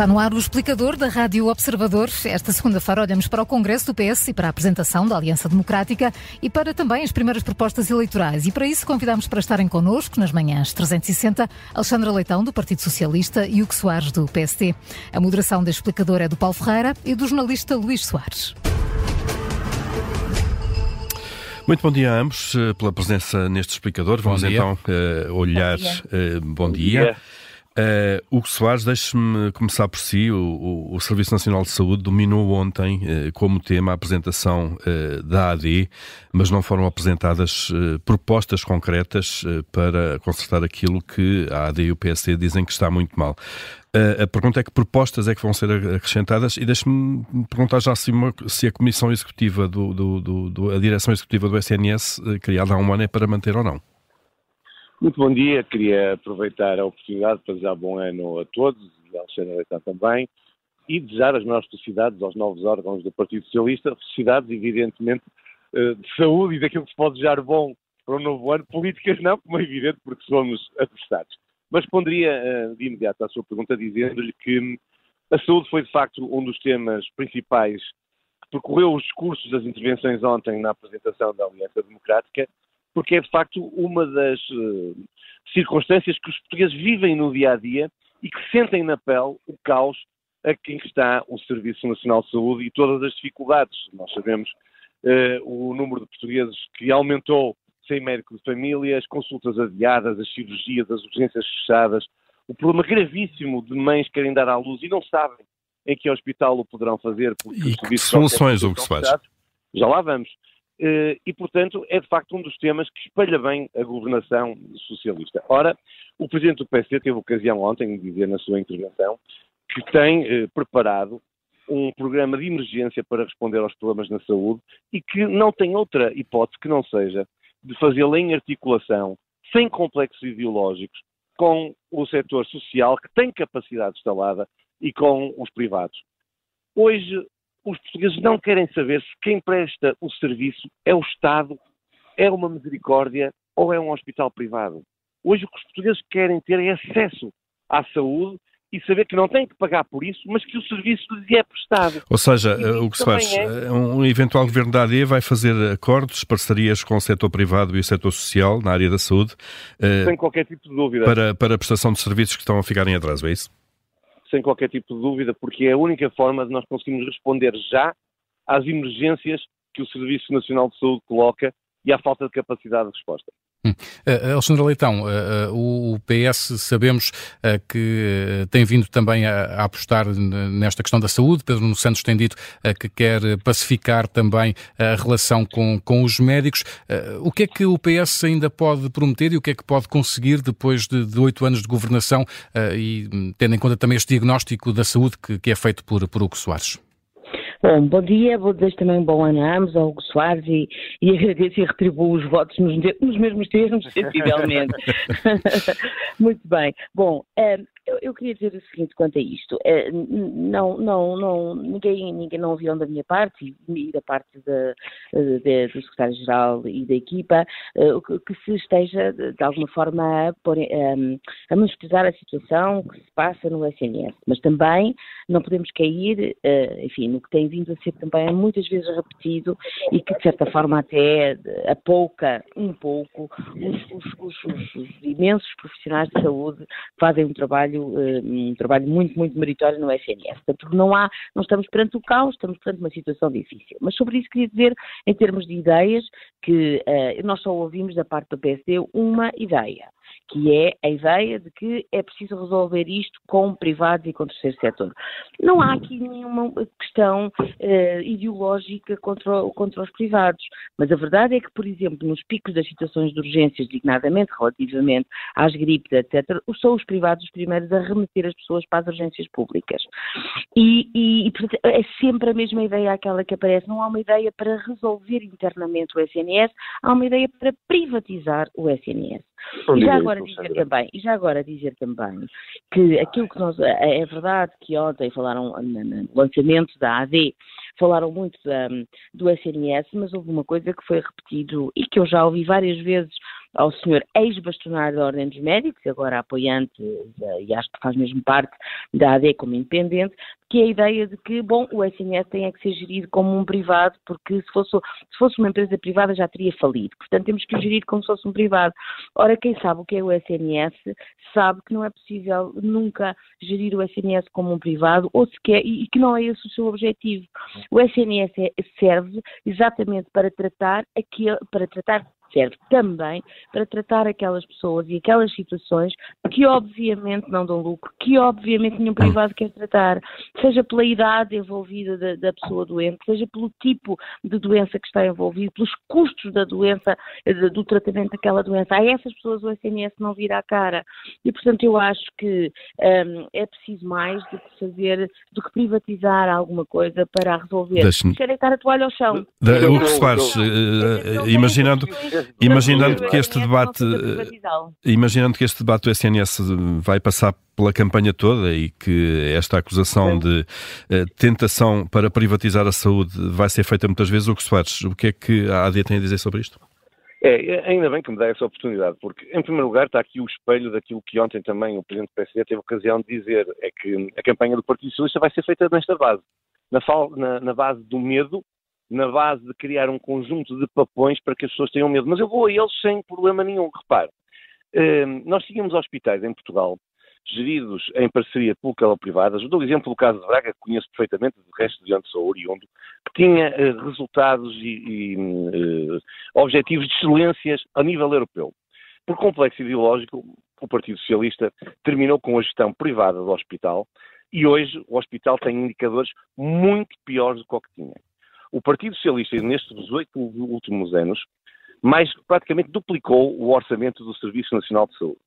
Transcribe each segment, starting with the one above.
Está no ar o explicador da Rádio Observador. Esta segunda-feira olhamos para o Congresso do PS e para a apresentação da Aliança Democrática e para também as primeiras propostas eleitorais. E para isso convidamos para estarem connosco nas manhãs 360 Alexandra Leitão, do Partido Socialista, e Hugo Soares, do PSD. A moderação deste explicador é do Paulo Ferreira e do jornalista Luís Soares. Muito bom dia a ambos eh, pela presença neste explicador. Vamos então uh, olhar. Bom dia. Uh, bom dia. Bom dia. Uh, Hugo Soares, deixe-me começar por si. O, o, o, Serviço Nacional de Saúde dominou ontem uh, como tema a apresentação uh, da AD, mas não foram apresentadas propostas concretas para consertar aquilo que a AD e o PSD dizem que está muito mal. a pergunta é que propostas é que vão ser acrescentadas e deixe-me perguntar já se, uma, se, a Comissão Executiva, do, do, do, do, a Direção Executiva do SNS, criada há um ano, é para manter ou não. Muito bom dia, queria aproveitar a oportunidade para desejar bom ano a todos e ao Alexandre Leitão também e desejar as maiores felicidades aos novos órgãos do Partido Socialista, felicidades evidentemente eh, de saúde e daquilo que se pode desejar bom para um novo ano, políticas não, como é evidente, porque somos adversários. Mas responderia eh, de imediato à sua pergunta dizendo-lhe que a saúde foi de facto um dos temas principais que percorreu os discursos das intervenções ontem na apresentação da Aliança Democrática porque é de facto uma das uh, circunstâncias que os portugueses vivem no dia a dia e que sentem na pele o caos a quem está o Serviço Nacional de Saúde e todas as dificuldades. Nós sabemos uh, o número de portugueses que aumentou sem médico de família, as consultas adiadas, as cirurgias, as urgências fechadas, o problema gravíssimo de mães que querem dar à luz e não sabem em que hospital o poderão fazer. E que soluções o que se faz? Já lá vamos. Eh, e, portanto, é de facto um dos temas que espelha bem a governação socialista. Ora, o Presidente do PSD teve ocasião ontem de dizer na sua intervenção que tem eh, preparado um programa de emergência para responder aos problemas na saúde e que não tem outra hipótese que não seja de fazê-lo em articulação, sem complexos ideológicos, com o setor social que tem capacidade instalada e com os privados. Hoje, os portugueses não querem saber se quem presta o serviço é o Estado, é uma misericórdia ou é um hospital privado. Hoje o que os portugueses querem ter é acesso à saúde e saber que não têm que pagar por isso, mas que o serviço lhes é prestado. Ou seja, o que se faz, é... Eh, um eventual governo da AD vai fazer acordos, parcerias com o setor privado e o setor social na área da saúde. Eh, Sem qualquer tipo de dúvida. Para, para a prestação de serviços que estão a ficar em atraso, é isso? Sem qualquer tipo de dúvida, porque é a única forma de nós conseguirmos responder já às emergências que o Serviço Nacional de Saúde coloca e à falta de capacidade de resposta. Hum. Uh, Alexandre Leitão, uh, uh, o PS sabemos que tem vindo também a, a, apostar nesta questão da saúde. Pedro Nuno Santos tem dito que quer pacificar também a relação com, com os médicos. o que é que o PS ainda pode prometer e o que é que pode conseguir depois de oito anos de governação e hum, tendo em conta também este diagnóstico da saúde que, que é feito por, por Hugo Soares? Bom, bom dia, vou desejar também um bom ano a ambos, ao Hugo Soares, e, e agradeço e retribuo os votos nos, nos mesmos termos, sensivelmente. Muito bem. Bom, eh, eu, eu, queria dizer o seguinte quanto a isto. Eh, não, não, não, ninguém, ninguém não ouviram da minha parte e da parte de, de, do secretário-geral e da equipa eh, que, se esteja de alguma forma a, pôr, a, a monetizar a situação que se passa no SNS. Mas também não podemos cair, uh, enfim, no que tem vindo a ser também muitas vezes repetido e que de certa forma até apouca um pouco os, os, os, os imensos profissionais de saúde que fazem um trabalho trabalho, eh, um trabalho muito, muito meritório no SNS. Portanto, não há, não estamos perante o caos, estamos perante uma situação difícil. Mas sobre isso queria dizer, em termos de ideias, que uh, nós só ouvimos da parte do PSD uma ideia que é a ideia de que é preciso resolver isto com privados e com o terceiro setor. Não há aqui nenhuma questão uh, ideológica contra, contra os privados, mas a verdade é que, por exemplo, nos picos das situações de urgências, dignadamente relativamente às gripes, etc., são os privados os primeiros a remeter as pessoas para as urgências públicas. E, e, e portanto, é sempre a mesma ideia aquela que aparece. Não há uma ideia para resolver internamente o SNS, há uma ideia para privatizar o SNS. E já agora dizer também, e já agora dizer também que aquilo que nós é, é verdade que ontem falaram no lançamento da AD, falaram muito da, do SNS, mas houve uma coisa que foi repetido e que eu já ouvi várias vezes ao senhor ex-bastonário da Ordem dos Médicos, agora apoiante, e acho que faz mesmo parte da AD como independente, que é a ideia de que, bom, o SNS tem é que ser gerido como um privado, porque se fosse, se fosse uma empresa privada já teria falido. Portanto, temos que o gerir como se fosse um privado. Ora, quem sabe o que é o SNS sabe que não é possível nunca gerir o SNS como um privado, ou sequer, e, e que não é esse o seu objetivo. O SNS é, serve exatamente para tratar, aquele, para tratar serve também para tratar aquelas pessoas e aquelas situações que obviamente não dão lucro, que obviamente nenhum privado quer tratar, seja pela idade envolvida da, da pessoa doente, seja pelo tipo de doença que está envolvido, pelos custos da doença, do tratamento daquela doença. A essas pessoas o SNS não vira a cara. E, portanto, eu acho que um, é preciso mais do que fazer, do que privatizar alguma coisa para resolver. Querem estar a toalha ao chão. Da, o que se faz, uh, imaginando Imaginando que este debate, imaginando que este debate do SNS vai passar pela campanha toda e que esta acusação de uh, tentação para privatizar a saúde vai ser feita muitas vezes, o que Soares, o que é que a AD tem a dizer sobre isto? É, ainda bem que me dá essa oportunidade, porque, em primeiro lugar, está aqui o espelho daquilo que ontem também o Presidente do PSD teve ocasião de dizer, é que a campanha do Partido Socialista vai ser feita nesta base, na, na, na base do medo na base de criar um conjunto de papões para que as pessoas tenham medo. Mas eu vou a eles sem problema nenhum. Repare, ehm, nós tínhamos hospitais em Portugal geridos em parceria pública-privadas. Dou o exemplo do caso de Braga, que conheço perfeitamente, do resto de onde sou oriundo, que tinha eh, resultados e, e uh, objetivos de excelências a nível europeu. Por complexo ideológico, o Partido Socialista terminou com a gestão privada do hospital e hoje o hospital tem indicadores muito piores do que o que tinha o Partido Socialista, nestes oito últimos anos, mais praticamente duplicou o orçamento do Serviço Nacional de Saúde.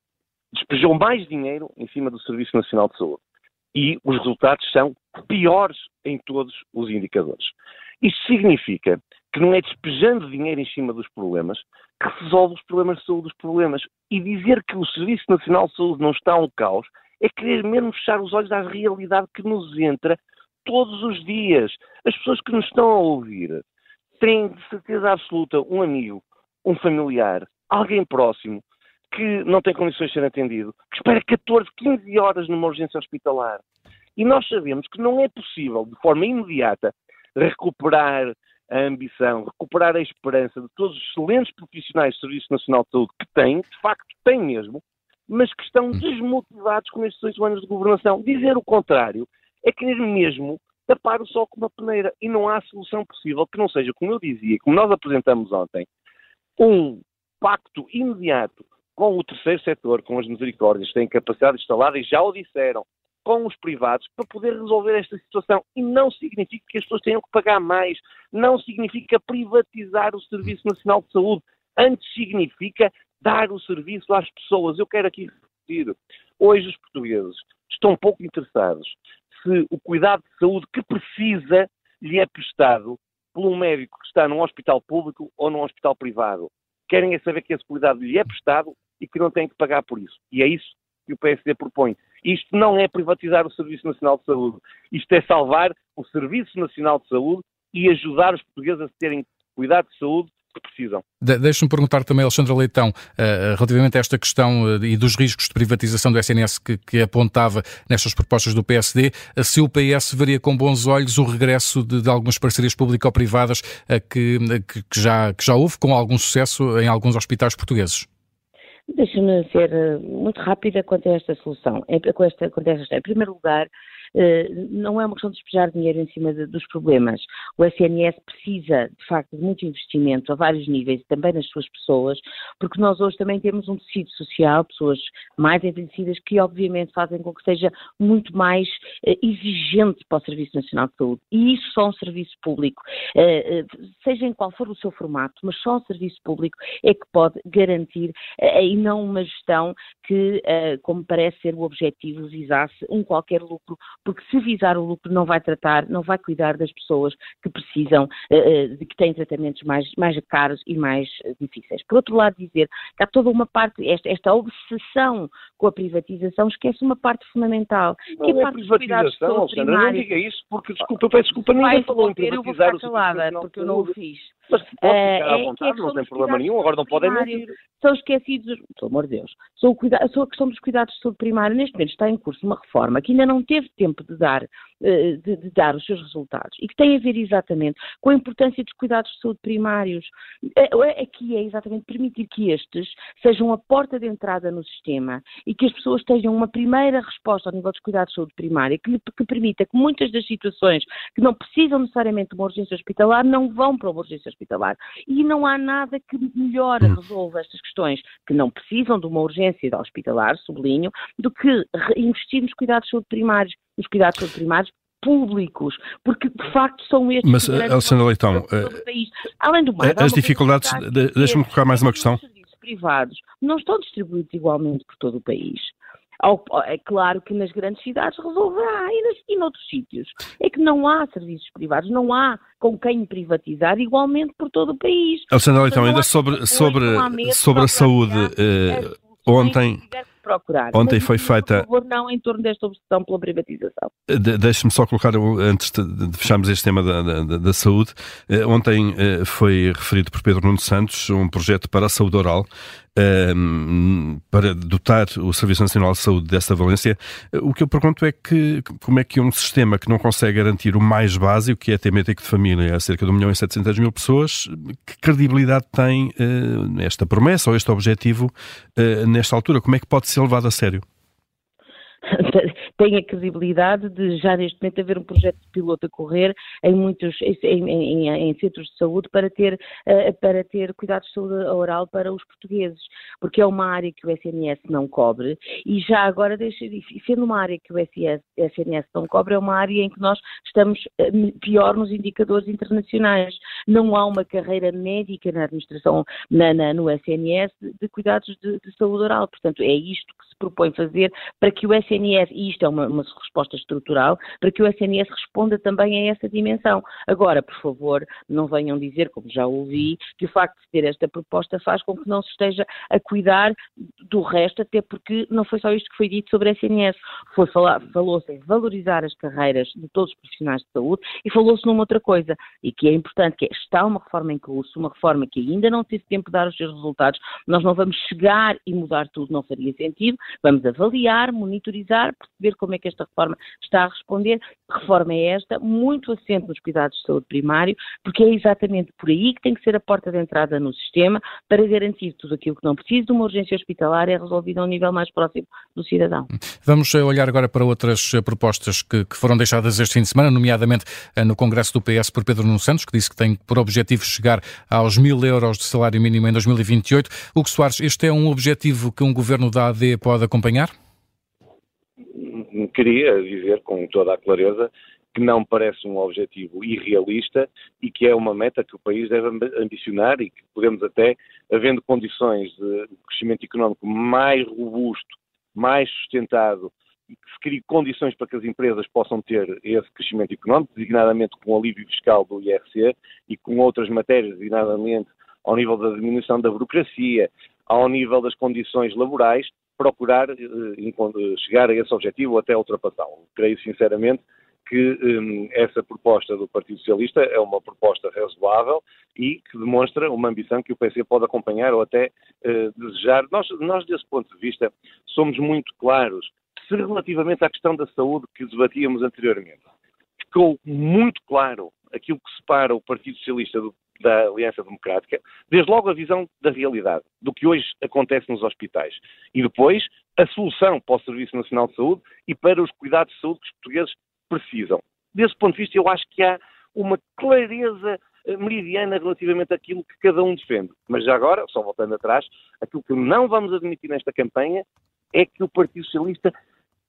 Despejou mais dinheiro em cima do Serviço Nacional de Saúde. E os resultados são piores em todos os indicadores. Isto significa que não é despejando dinheiro em cima dos problemas que se resolve os problemas de saúde dos problemas. E dizer que o Serviço Nacional de Saúde não está um caos é querer mesmo fechar os olhos à realidade que nos entra todos os dias. As pessoas que nos estão a ouvir têm de certeza absoluta um amigo, um familiar, alguém próximo que não tem condições de ser atendido, que espera 14, 15 horas numa urgência hospitalar. E nós sabemos que não é possível, de forma imediata, recuperar a ambição, recuperar a esperança de todos os excelentes profissionais do Serviço Nacional de Saúde que têm, de facto têm mesmo, mas que estão desmotivados com estes oito anos de governação. Dizer o contrário é querer mesmo tapar o sol com uma peneira. E não há solução possível que não seja, como eu dizia, como nós apresentamos ontem, um pacto imediato com o terceiro setor, com as misericórdias, que têm capacidade instalada e já o disseram, com os privados, para poder resolver esta situação. E não significa que as pessoas tenham que pagar mais, não significa privatizar o Serviço Nacional de Saúde, antes significa dar o serviço às pessoas. Eu quero aqui repetir, hoje os portugueses estão pouco interessados se o cuidado de saúde que precisa lhe é prestado por um médico que está num hospital público ou num hospital privado. Querem é saber que esse cuidado lhe é prestado e que não têm que pagar por isso. E é isso que o PSD propõe. Isto não é privatizar o Serviço Nacional de Saúde. Isto é salvar o Serviço Nacional de Saúde e ajudar os portugueses a terem cuidado de saúde que precisam. De Deixe-me perguntar também, Alexandra Leitão, uh, relativamente a esta questão uh, e dos riscos de privatização do SNS que, que apontava nestas propostas do PSD, uh, se o PS veria com bons olhos o regresso de, de algumas parcerias público-privadas que, que, que, já, que já houve com algum sucesso em alguns hospitais portugueses? Deixa-me ser muito rápida quanto a esta solução. Com esta, quanto a esta, em primeiro lugar, não é uma questão de despejar dinheiro em cima de, dos problemas. O SNS precisa, de facto, de muito investimento a vários níveis, também nas suas pessoas, porque nós hoje também temos um tecido social, pessoas mais envelhecidas, que obviamente fazem com que seja muito mais uh, exigente para o Serviço Nacional de Saúde. E isso só um serviço público, uh, seja em qual for o seu formato, mas só um serviço público é que pode garantir, e não uma gestão que, como parece ser o objetivo, visasse um qualquer lucro porque se visar o lucro não vai tratar, não vai cuidar das pessoas que precisam, eh, eh, de que têm tratamentos mais, mais caros e mais eh, difíceis. Por outro lado, dizer que há toda uma parte, esta, esta obsessão com a privatização, esquece uma parte fundamental, não que é a parte privatização, Alexandra, não diga isso, porque, desculpa, eu peço desculpa, ninguém falou em privatizar eu vou calada, porque eu não o fiz. Mas pode ficar à é vontade, é não tem problema nenhum, agora não podem mentir. São esquecidos, pelo amor de Deus, são a questão dos cuidados de saúde primária, neste momento está em curso uma reforma que ainda não teve tempo de dar, de, de dar os seus resultados e que tem a ver exatamente com a importância dos cuidados de saúde primários. Aqui é exatamente permitir que estes sejam a porta de entrada no sistema e que as pessoas tenham uma primeira resposta ao nível dos cuidados de saúde primária que, que permita que muitas das situações que não precisam necessariamente de uma urgência hospitalar não vão para uma urgência hospitalar. E não há nada que melhore, hum. resolva estas questões que não precisam de uma urgência hospitalar, sublinho, do que investir nos cuidados de saúde primários, nos cuidados de saúde primários públicos, porque de facto são estes Mas, Alexandra Leitão, uh, além do mais, as dificuldades, deixa-me colocar mais uma questão. Os serviços privados não estão distribuídos igualmente por todo o país. É claro que nas grandes cidades resolverá e, nas, e noutros sítios. É que não há serviços privados, não há com quem privatizar igualmente por todo o país. Alexandre, então, ainda sobre, sobre, sobre a saúde, uh, ontem procurar. Ontem Mas, foi feita. Por favor, não em torno desta obsessão pela privatização. De, Deixe-me só colocar, antes de, fecharmos este tema da, da, da saúde, eh, ontem eh, foi referido por Pedro Nuno Santos um projeto para a saúde oral um, para dotar o Serviço Nacional de Saúde dessa valência. O que eu pergunto é que como é que um sistema que não consegue garantir o mais básico, que é ter médico de família a cerca de 1 milhão e 700 mil pessoas, que credibilidade tem uh, esta promessa ou este objetivo uh, nesta altura? Como é que pode ser levado a sério? tem a credibilidade de já neste momento haver um projeto de piloto a correr em muitos em, em, em centros de saúde para ter uh, para ter cuidados de saúde oral para os portugueses, porque é uma área que o SNS não cobre e já agora deixa sendo uma área que o SNS, não cobre é uma área em que nós estamos uh, pior nos indicadores internacionais. Não há uma carreira médica na administração na, na, no SNS de, de cuidados de, de saúde oral, portanto é isto que se propõe fazer para que o SNS, e isto é uma, uma, resposta estrutural, para que o SNS responda também a essa dimensão. Agora, por favor, não venham dizer, como já ouvi, que o facto de ter esta proposta faz com que não se esteja a cuidar do resto, até porque não foi só isto que foi dito sobre a SNS. Foi falar, falou-se em valorizar as carreiras de todos os profissionais de saúde e falou-se numa outra coisa, e que é importante, que é, está uma reforma em curso, uma reforma que ainda não teve tempo de dar os seus resultados, nós não vamos chegar e mudar tudo, não faria sentido, vamos avaliar, monitorizar, perceber como é que esta reforma está a responder. Que reforma é esta? Muito assente nos cuidados de saúde primário, porque é exatamente por aí que tem que ser a porta de entrada no sistema para garantir tudo aquilo que não precisa de uma urgência hospitalar é resolvido a um nível mais próximo do cidadão. Vamos eh, olhar agora para outras eh, propostas que, que foram deixadas este fim de semana, nomeadamente eh, no Congresso do PS por Pedro Nuno Santos, que disse que tem por objetivo chegar aos mil euros de salário mínimo em 2028. Hugo Soares, este é um objetivo que um governo da AD pode acompanhar? Queria dizer com toda a clareza que não parece um objetivo irrealista e que é uma meta que o país deve ambicionar e que podemos até, havendo condições de crescimento económico mais robusto, mais sustentado e que se crie condições para que as empresas possam ter esse crescimento económico, designadamente com o alívio fiscal do IRC e com outras matérias, designadamente ao nível da diminuição da burocracia, ao nível das condições laborais, procurar eh, chegar a esse objetivo ou até ultrapassá-lo. Creio sinceramente que um, essa proposta do Partido Socialista é uma proposta razoável e que demonstra uma ambição que o PC pode acompanhar ou até uh, desejar. Nós, nós, desse ponto de vista, somos muito claros. Se relativamente à questão da saúde que debatíamos anteriormente, ficou muito claro aquilo que separa o Partido Socialista do, da Aliança Democrática, desde logo a visão da realidade, do que hoje acontece nos hospitais, e depois a solução para o Serviço Nacional de Saúde e para os cuidados de saúde que os portugueses precisam. Desse ponto de vista, eu acho que há uma clareza eh, meridiana relativamente àquilo que cada um defende. Mas já agora, só voltando atrás, aquilo que não vamos admitir nesta campanha é que o Partido Socialista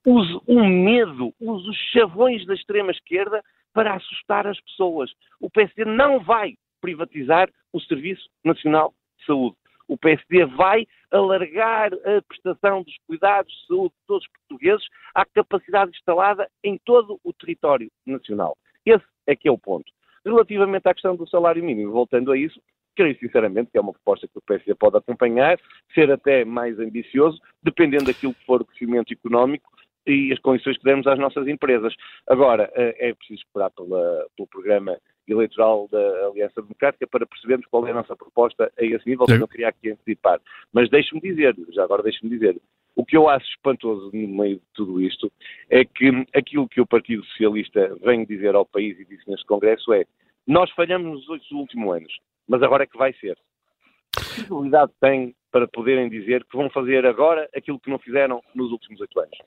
use um medo, use os chavões da extrema-esquerda para assustar as pessoas. O PSD não vai privatizar o Serviço Nacional de Saúde. O PSD vai alargar a prestação dos cuidados de saúde de todos os portugueses à capacidade instalada em todo o território nacional. Esse é que é o ponto. Relativamente à questão do salário mínimo, voltando a isso, creio sinceramente que é uma proposta que o PSD pode acompanhar, ser até mais ambicioso, dependendo daquilo que for o crescimento económico e as condições que demos às nossas empresas. Agora, é preciso esperar pela, pelo programa eleitoral da Aliança Democrática para percebermos qual é a nossa proposta a esse nível, que não queria aqui antecipar. Mas deixe-me dizer, já agora deixe-me dizer, o que eu acho espantoso no meio de tudo isto é que aquilo que o Partido Socialista vem dizer ao país e disse neste Congresso é nós falhamos nos oito últimos anos, mas agora é que vai ser. Que possibilidade tem para poderem dizer que vão fazer agora aquilo que não fizeram nos últimos oito anos?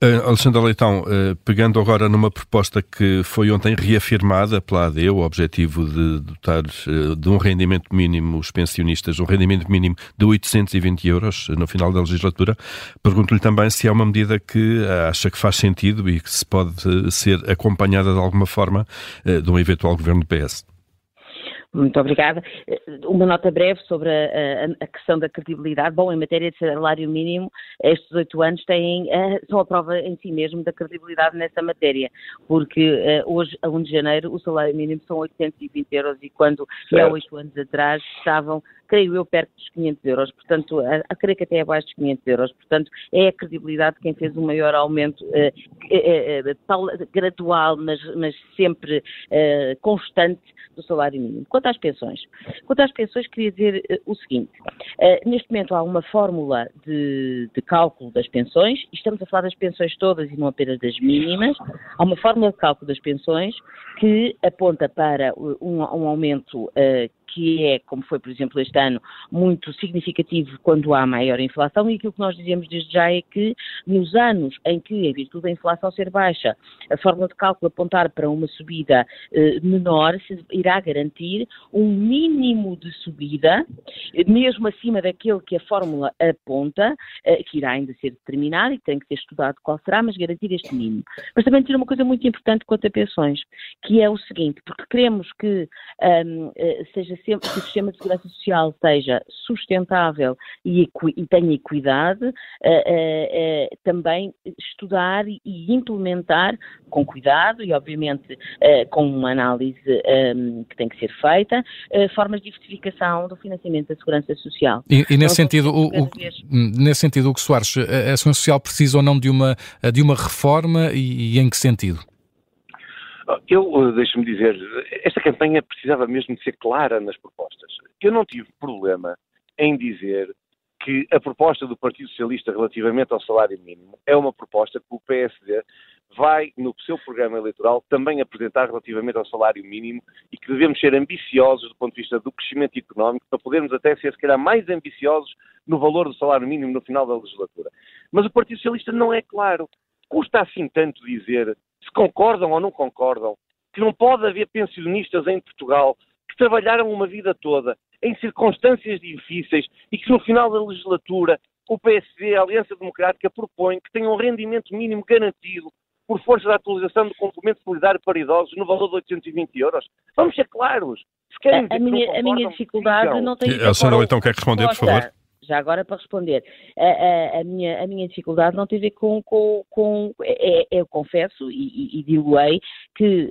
Uh, Alexandre Leitão, uh, pegando agora numa proposta que foi ontem reafirmada pela AD, o objetivo de dotar uh, de um rendimento mínimo os pensionistas, um rendimento mínimo de 820 euros no final da legislatura, pergunto-lhe também se é uma medida que acha que faz sentido e que se pode ser acompanhada de alguma forma de um eventual governo do PS. Muito obrigada. Eh, uma nota breve sobre a, a, a, questão da credibilidade. Bom, em matéria de salário mínimo, estes oito anos têm, uh, são a prova em si mesmo da credibilidade nessa matéria, porque uh, hoje, a 1 de janeiro, o salário mínimo são 820 euros e quando, há oito anos atrás, estavam creio eu, perto dos 500 euros, portanto, a, a creio que até abaixo dos 500 euros, portanto, é a credibilidade de quem fez o maior aumento eh, eh, eh, gradual, mas, mas sempre constante do salário mínimo. Quanto às pensões, quanto às pensões, queria dizer o seguinte, neste momento há uma fórmula de, de cálculo das pensões, estamos a falar das pensões todas e não apenas das mínimas, há uma fórmula de cálculo das pensões que aponta para um, um aumento que é, como foi, por exemplo, este ano, muito significativo quando há maior inflação, e aquilo que nós dizemos desde já é que nos anos em que, em virtude da inflação ser baixa, a fórmula de cálculo apontar para uma subida eh, menor, irá garantir um mínimo de subida, mesmo acima daquele que a fórmula aponta, eh, que irá ainda ser determinado e que tem que ser estudado qual será, mas garantir este mínimo. Mas também dizer uma coisa muito importante quanto a pensões, que é o seguinte, porque queremos que um, eh, seja sempre que o sistema de segurança social seja sustentável e, e tenha equidade, uh, uh, também estudar e implementar com cuidado e, obviamente, com uma análise um, que tem que ser feita, formas de diversificação do financiamento da segurança social. E, e nesse, sentido, o, o, nesse sentido, o que Soares, a segurança social precisa ou não de uma, de uma reforma e, e em que sentido? Eu, eh, deixe-me dizer, esta campanha precisava mesmo de ser clara nas propostas. Eu não tive problema em dizer que a proposta do Partido Socialista relativamente ao salário mínimo é uma proposta que o PSD vai, no seu programa eleitoral, também apresentar relativamente ao salário mínimo e que devemos ser ambiciosos do ponto de vista do crescimento económico para podermos até ser, se calhar, mais ambiciosos no valor do salário mínimo no final da legislatura. Mas o Partido Socialista não é claro. Custa assim tanto dizer se concordam ou não concordam, que não pode haver pensionistas em Portugal que trabalharam uma vida toda em circunstâncias difíceis e que no final da legislatura o PSD, a Aliança Democrática, propõe que tenham um rendimento mínimo garantido por força da atualização do complemento solidário para idosos no valor de 820 euros. Vamos ser claros. Se querem a, a minha, a minha dificuldade não tem... A senhora Leitão quer responder, por favor? Já agora para responder, a, a, a, minha, a minha dificuldade não tem a ver com, com, com é, é, eu confesso e, e, e digo-ei que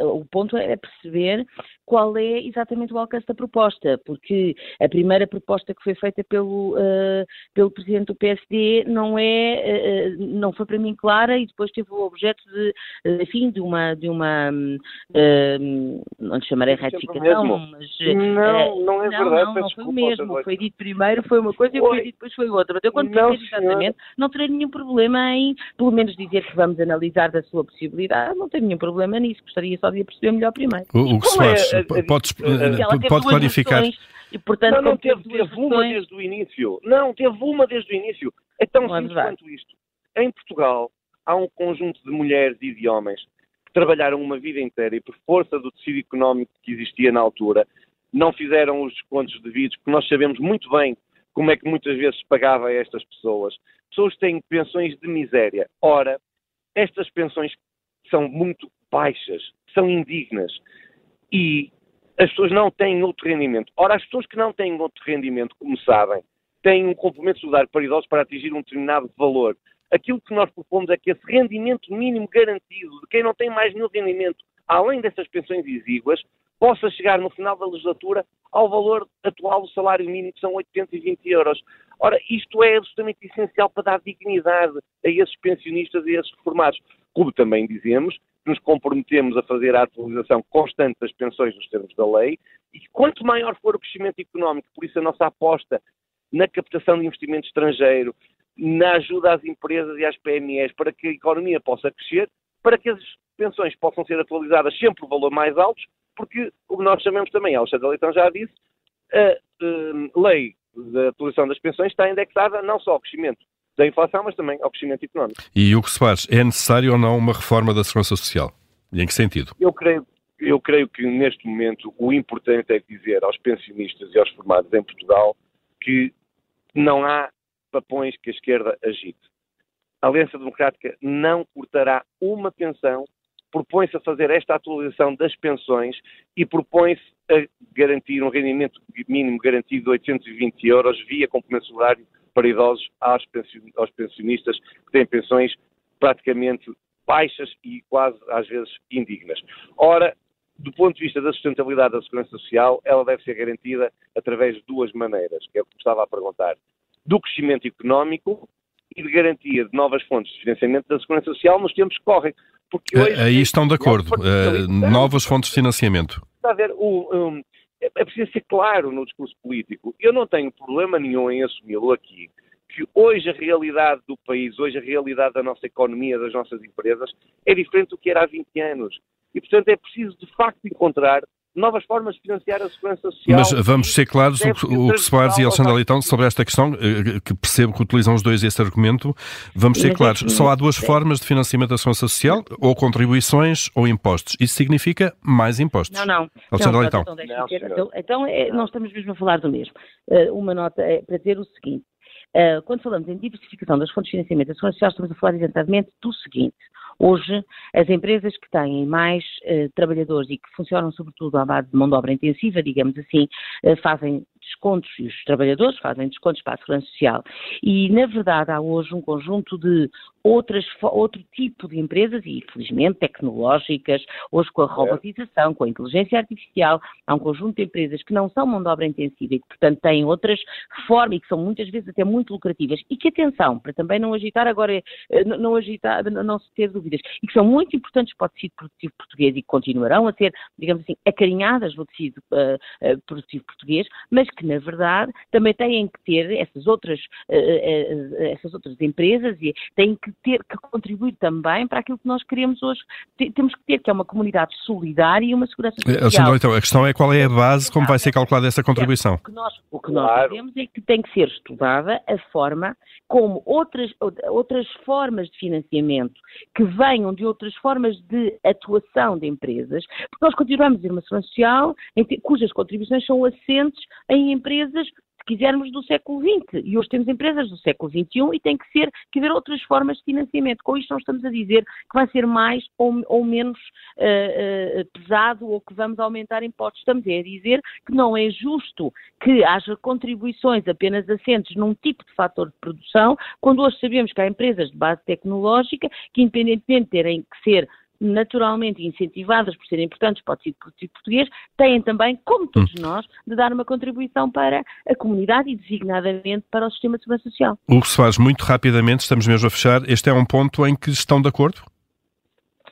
uh, o ponto é perceber qual é exatamente o alcance da proposta, porque a primeira proposta que foi feita pelo, uh, pelo Presidente do PSD não é, uh, não foi para mim clara e depois teve o objeto de, enfim, de uma, de uma não lhe chamarei retificação, mas... Não, não é não, verdade, não, não foi o mesmo, foi dito primeiro, foi uma coisa e foi dito depois foi outra, mas eu quando não, exatamente, não terei nenhum problema em, pelo menos dizer que vamos analisar da sua possibilidade, não tenho nenhum problema nisso, gostaria só de a perceber melhor primeiro. O, o que se faz, pode, pode clarificar. E, portanto, não, não, teve, teve uma desde o início. Não, teve uma desde o início. É tão não é simples é quanto isto. Em Portugal, há um conjunto de mulheres e de homens que trabalharam uma vida inteira e, por força do tecido económico que existia na altura, não fizeram os descontos devidos, porque nós sabemos muito bem como é que muitas vezes pagava a estas pessoas. Pessoas que têm pensões de miséria. Ora, estas pensões são muito baixas, são indignas e as pessoas não têm outro rendimento. Ora, as pessoas que não têm outro rendimento, como sabem, têm um complemento solidário para idosos para atingir um determinado valor. Aquilo que nós propomos é que esse rendimento mínimo garantido de quem não tem mais nenhum rendimento, além dessas pensões exíguas, possa chegar no final da legislatura ao valor atual do salário mínimo, que são 820 euros. Ora, isto é absolutamente essencial para dar dignidade a esses pensionistas e a esses reformados. Como também dizemos, nos comprometemos a fazer a atualização constante das pensões nos termos da lei e quanto maior for o crescimento económico, por isso a nossa aposta na captação de investimento estrangeiro, na ajuda às empresas e às PMEs para que a economia possa crescer, para que as pensões possam ser atualizadas sempre por valor mais altos, porque o que nós chamamos também, a Alexandre Leitão já disse, a, a lei da atualização das pensões está indexada não só ao crescimento da inflação, mas também ao crescimento económico. E o que se faz? É necessário ou não uma reforma da Segurança Social? E em que sentido? Eu creio, eu creio que neste momento o importante é dizer aos pensionistas e aos formados em Portugal que não há papões que a esquerda agite. A Aliança Democrática não cortará uma pensão, propõe-se a fazer esta atualização das pensões e propõe-se a garantir um rendimento mínimo garantido de 820 euros via complemento salário para idosos aos pensionistas que têm pensões praticamente baixas e quase às vezes indignas. Ora, do ponto de vista da sustentabilidade da segurança social, ela deve ser garantida através de duas maneiras, que é o que estava a perguntar do crescimento económico e de garantia de novas fontes de financiamento da segurança social nos tempos que correm. Porque hoje, Aí estão de acordo. Uh, novas fontes de financiamento. Está a ver, um, é, é preciso ser claro no discurso político. Eu não tenho problema nenhum em assumi-lo aqui, que hoje a realidade do país, hoje a realidade da nossa economia, das nossas empresas, é diferente do que era há 20 anos. E, portanto, é preciso, de facto, encontrar novas formas de financiar a segurança social. Mas vamos ser claros, o, o que Soares e Alexandre Leitão, sobre esta questão, eh, que percebo que utilizam os dois esse argumento, vamos ser é claros, só há duas formas de financiamento da segurança social, ou contribuições ou impostos. Isso significa mais impostos. Não, não. Alexandre não, Leitão. Então, então, então é, nós estamos mesmo a falar do mesmo. Uh, uma nota é para ter o seguinte. Uh, quando falamos em diversificação das fontes de financiamento da segurança social, estamos a falar exatamente do seguinte. Hoje, as empresas que têm mais uh, trabalhadores e que funcionam sobretudo à base de mão de obra intensiva, digamos assim, uh, fazem descontos e os trabalhadores fazem descontos para a Segurança Social. E, na verdade, há hoje um conjunto de outras, outro tipo de empresas, e felizmente tecnológicas, hoje com a robotização, com a inteligência artificial, há um conjunto de empresas que não são mão de obra intensiva e que, portanto, têm outras formas e que são muitas vezes até muito lucrativas. E que, atenção, para também não agitar agora, eh, não agitar, não se ter dúvidas, e que são muito importantes para o tecido produtivo português e que continuarão a ser, digamos assim, acarinhadas no tecido uh, uh, produtivo português, mas que, na verdade, também têm que ter essas outras, uh, essas outras empresas e têm que ter que contribuir também para aquilo que nós queremos hoje. temos que ter, que é uma comunidade solidária e uma segurança social. Alexandre, então, a questão é qual é a base, como vai ser calculada essa contribuição? O que nós, o que nós claro. dizemos é que tem que ser estudada a forma como outras, outras formas de financiamento que venham de outras formas de atuação de empresas, porque nós continuamos a ter uma segurança social cujas contribuições são assentes em empresas se quisermos, do século XX. E hoje temos empresas do século XXI e tem que ser, que haver outras formas de financiamento. Com isto não estamos a dizer que vai ser mais ou, ou menos uh, uh, pesado ou que vamos aumentar impostos. Estamos a dizer que não é justo que haja contribuições apenas assentes num tipo de fator de produção, quando hoje sabemos que há empresas de base tecnológica que, independentemente de terem que ser naturalmente incentivadas por serem importantes para o tecido produtivo português, têm também, como todos hum. nós, de dar uma contribuição para a comunidade e designadamente para o sistema de segurança social. O que se faz muito rapidamente, estamos mesmo a fechar, este é um ponto em que estão de acordo?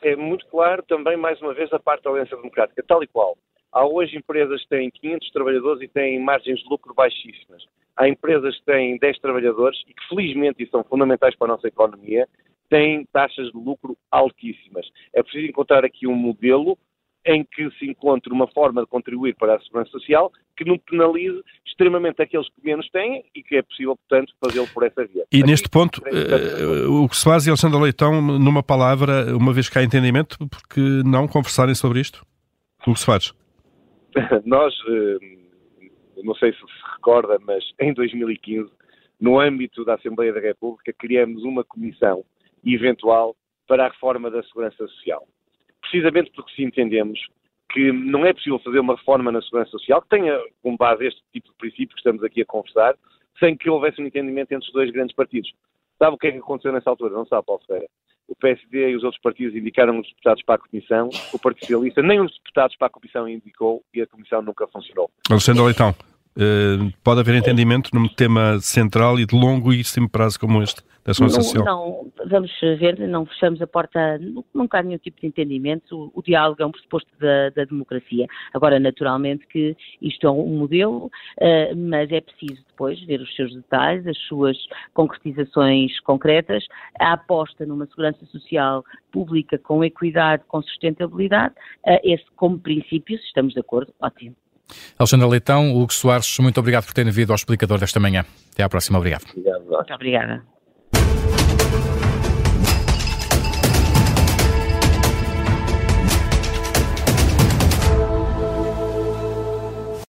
É muito claro também, mais uma vez, a parte da Aliança Democrática, tal e qual. Há hoje empresas que têm 500 trabalhadores e têm margens de lucro baixíssimas. Há empresas que têm 10 trabalhadores e que, felizmente, e são fundamentais para a nossa economia, têm taxas de lucro altíssimas. É preciso encontrar aqui um modelo em que se encontre uma forma de contribuir para a segurança social que não penalize extremamente aqueles que menos têm e que é possível, portanto, fazê-lo por essa via. E Aqui, neste ponto, uh, o que se faz, Alexandre Leitão, numa palavra, uma vez que há entendimento, porque não conversarem sobre isto? O que se faz? Nós, uh, não sei se se recorda, mas em 2015, no âmbito da Assembleia da República, criamos uma comissão eventual para a reforma da segurança social. Precisamente porque se entendemos que não é possível fazer uma reforma na segurança social que tenha como base este tipo de princípio que estamos aqui a conversar, sem que houvesse um entendimento entre os dois grandes partidos. Sabe o que é que aconteceu nessa altura? Não sabe, Paulo Ferreira. o PSD e os outros partidos indicaram os deputados para a Comissão, o Partido Socialista nem os deputados para a Comissão indicou e a Comissão nunca funcionou. Alexandre Leitão, Uh, pode haver entendimento num tema central e de longo e prazo como este da Segurança não, Social? Não, vamos ver, não fechamos a porta, nunca há nenhum tipo de entendimento, o, o diálogo é um pressuposto da, da, democracia. Agora, naturalmente que isto é um modelo, uh, mas é preciso depois ver os seus detalhes, as suas concretizações concretas, a aposta numa segurança social pública com equidade, com sustentabilidade, uh, esse como princípio, se estamos de acordo, ótimo. Alexandra Leitão, Hugo Soares, muito obrigado por terem vindo ao explicador desta manhã. Até à próxima, obrigado. obrigado. Muito obrigada.